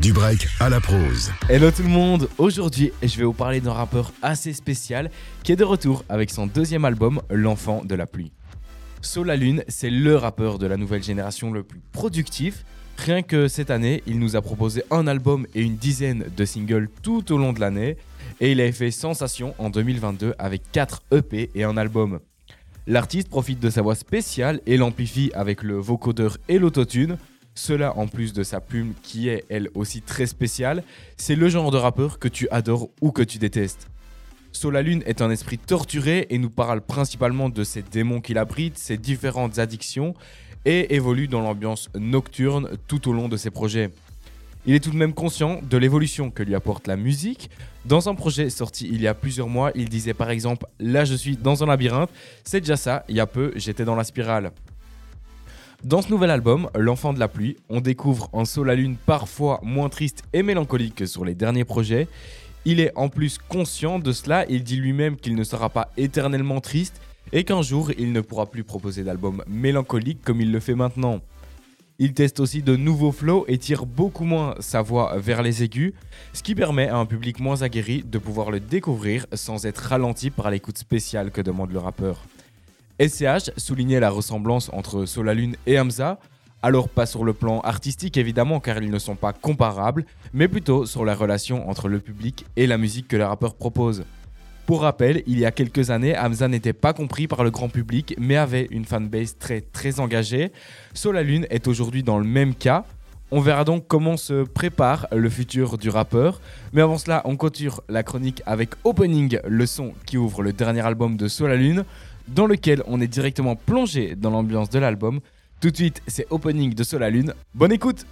Du break à la prose. Hello tout le monde, aujourd'hui je vais vous parler d'un rappeur assez spécial qui est de retour avec son deuxième album L'enfant de la pluie. Soul la Lune, c'est le rappeur de la nouvelle génération le plus productif. Rien que cette année, il nous a proposé un album et une dizaine de singles tout au long de l'année et il a fait sensation en 2022 avec 4 EP et un album. L'artiste profite de sa voix spéciale et l'amplifie avec le vocodeur et l'autotune cela, en plus de sa plume qui est elle aussi très spéciale, c'est le genre de rappeur que tu adores ou que tu détestes. Solalune est un esprit torturé et nous parle principalement de ses démons qu'il abrite, ses différentes addictions et évolue dans l'ambiance nocturne tout au long de ses projets. Il est tout de même conscient de l'évolution que lui apporte la musique. Dans un projet sorti il y a plusieurs mois, il disait par exemple Là je suis dans un labyrinthe, c'est déjà ça, il y a peu j'étais dans la spirale. Dans ce nouvel album, L'enfant de la pluie, on découvre un sol à lune parfois moins triste et mélancolique que sur les derniers projets. Il est en plus conscient de cela, il dit lui-même qu'il ne sera pas éternellement triste et qu'un jour il ne pourra plus proposer d'albums mélancoliques comme il le fait maintenant. Il teste aussi de nouveaux flows et tire beaucoup moins sa voix vers les aigus, ce qui permet à un public moins aguerri de pouvoir le découvrir sans être ralenti par l'écoute spéciale que demande le rappeur. SCH soulignait la ressemblance entre Solalune et Hamza, alors pas sur le plan artistique évidemment car ils ne sont pas comparables, mais plutôt sur la relation entre le public et la musique que le rappeur propose. Pour rappel, il y a quelques années, Hamza n'était pas compris par le grand public mais avait une fanbase très très engagée. Solalune est aujourd'hui dans le même cas. On verra donc comment se prépare le futur du rappeur. Mais avant cela, on couture la chronique avec Opening, le son qui ouvre le dernier album de Solalune dans lequel on est directement plongé dans l'ambiance de l'album. Tout de suite, c'est Opening de Solalune. Bonne écoute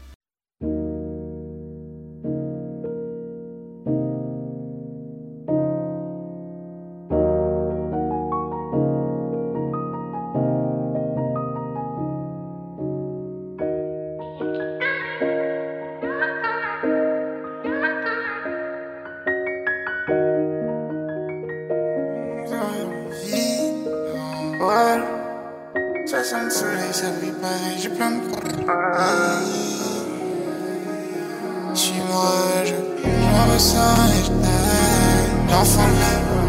Ouais. 60 soleils, ça brille pareil, j'ai plein de problèmes. Suis-moi, je, je me ressens et je taille. L'enfant,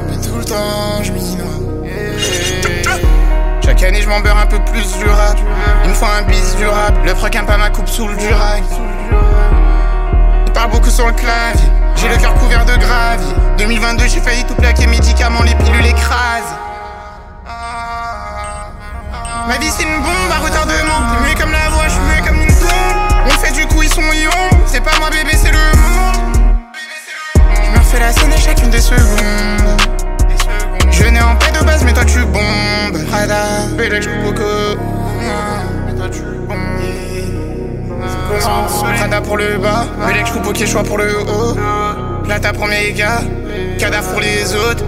mais tout le temps, je m'y noie. Chaque année, je m'en beurre un peu plus du rap. Une fois un bis durable, le frequin pas ma coupe sous le durac. Il parle beaucoup sur le clavier. J'ai le cœur couvert de gravier. 2022, j'ai failli tout plaquer, médicaments, les pilules écrasent. Ma vie c'est une bombe à retardement. T'es muet comme la voix, je suis muet comme une tombe. On fait du coup, ils sont ions. C'est pas moi bébé, c'est le monde. Je me refais la scène à chacune des secondes. Je n'ai en paix de base, mais toi tu bombes. Prada, bébé, je coco. Mais toi tu bombes. Prada pour le bas, bébé, je coupe au choix pour le haut. Plata pour mes gars, cadavre pour les autres.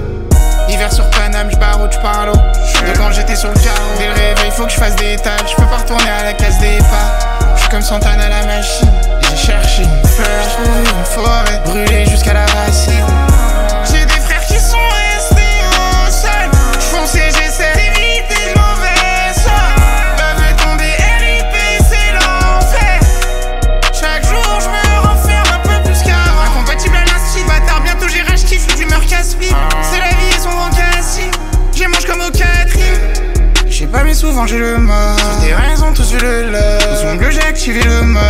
Faut que je fasse des tâches Je peux pas retourner à la case des pas Je suis comme Santana à la machine. J'ai cherché une fleur, une forêt Brûlée jusqu'à la racine. J'ai des frères qui sont restés au sol. J'fonçais, j'essaie d'éviter le mauvais sort. Fait tomber RIP, c'est l'enfer. Chaque jour, je me renferme un peu plus qu'avant. Incompatible à l'instit, bâtard Bientôt j'ai rage qui fout d'humeur casse-pied pas mais souvent j'ai le mal. Des raisons tous vu le love. Son bleu j'ai activé le mode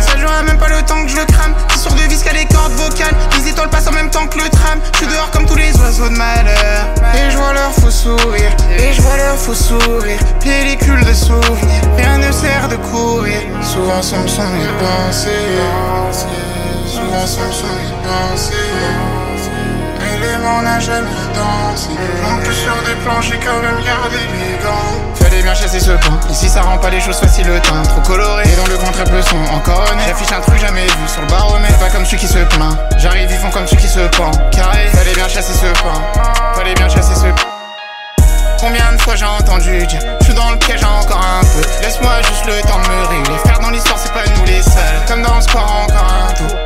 Ça jouera même pas le temps que je le crame. C'est sur deux vis qu'à les cordes vocales. Les étoiles passent en même temps que le tram. Je suis dehors comme tous les oiseaux de malheur. Et je vois leur faux sourire. Et je vois leur faux sourire. Pellicule de souvenirs. Rien ne sert de courir. Souvent ce sont mes pensées Souvent ce sont mes pensées on n'a jamais dansé. On que sur des planches, j'ai quand même gardé les gants. Fallait bien chasser ce pont, ici ça rend pas les choses faciles le teint. Trop coloré, et dans le grand trèfle sont encore honnête. J'affiche un truc jamais vu sur le baromètre. Pas comme celui qui se plaint, j'arrive, ils font comme celui qui se pend. Carré, fallait bien chasser ce pain, fallait bien chasser ce pain. Combien de fois j'ai entendu dire Je suis dans le piège encore un peu Laisse-moi juste le temps de me rire Faire dans l'histoire c'est pas nous les seuls Comme dans le sport encore un tour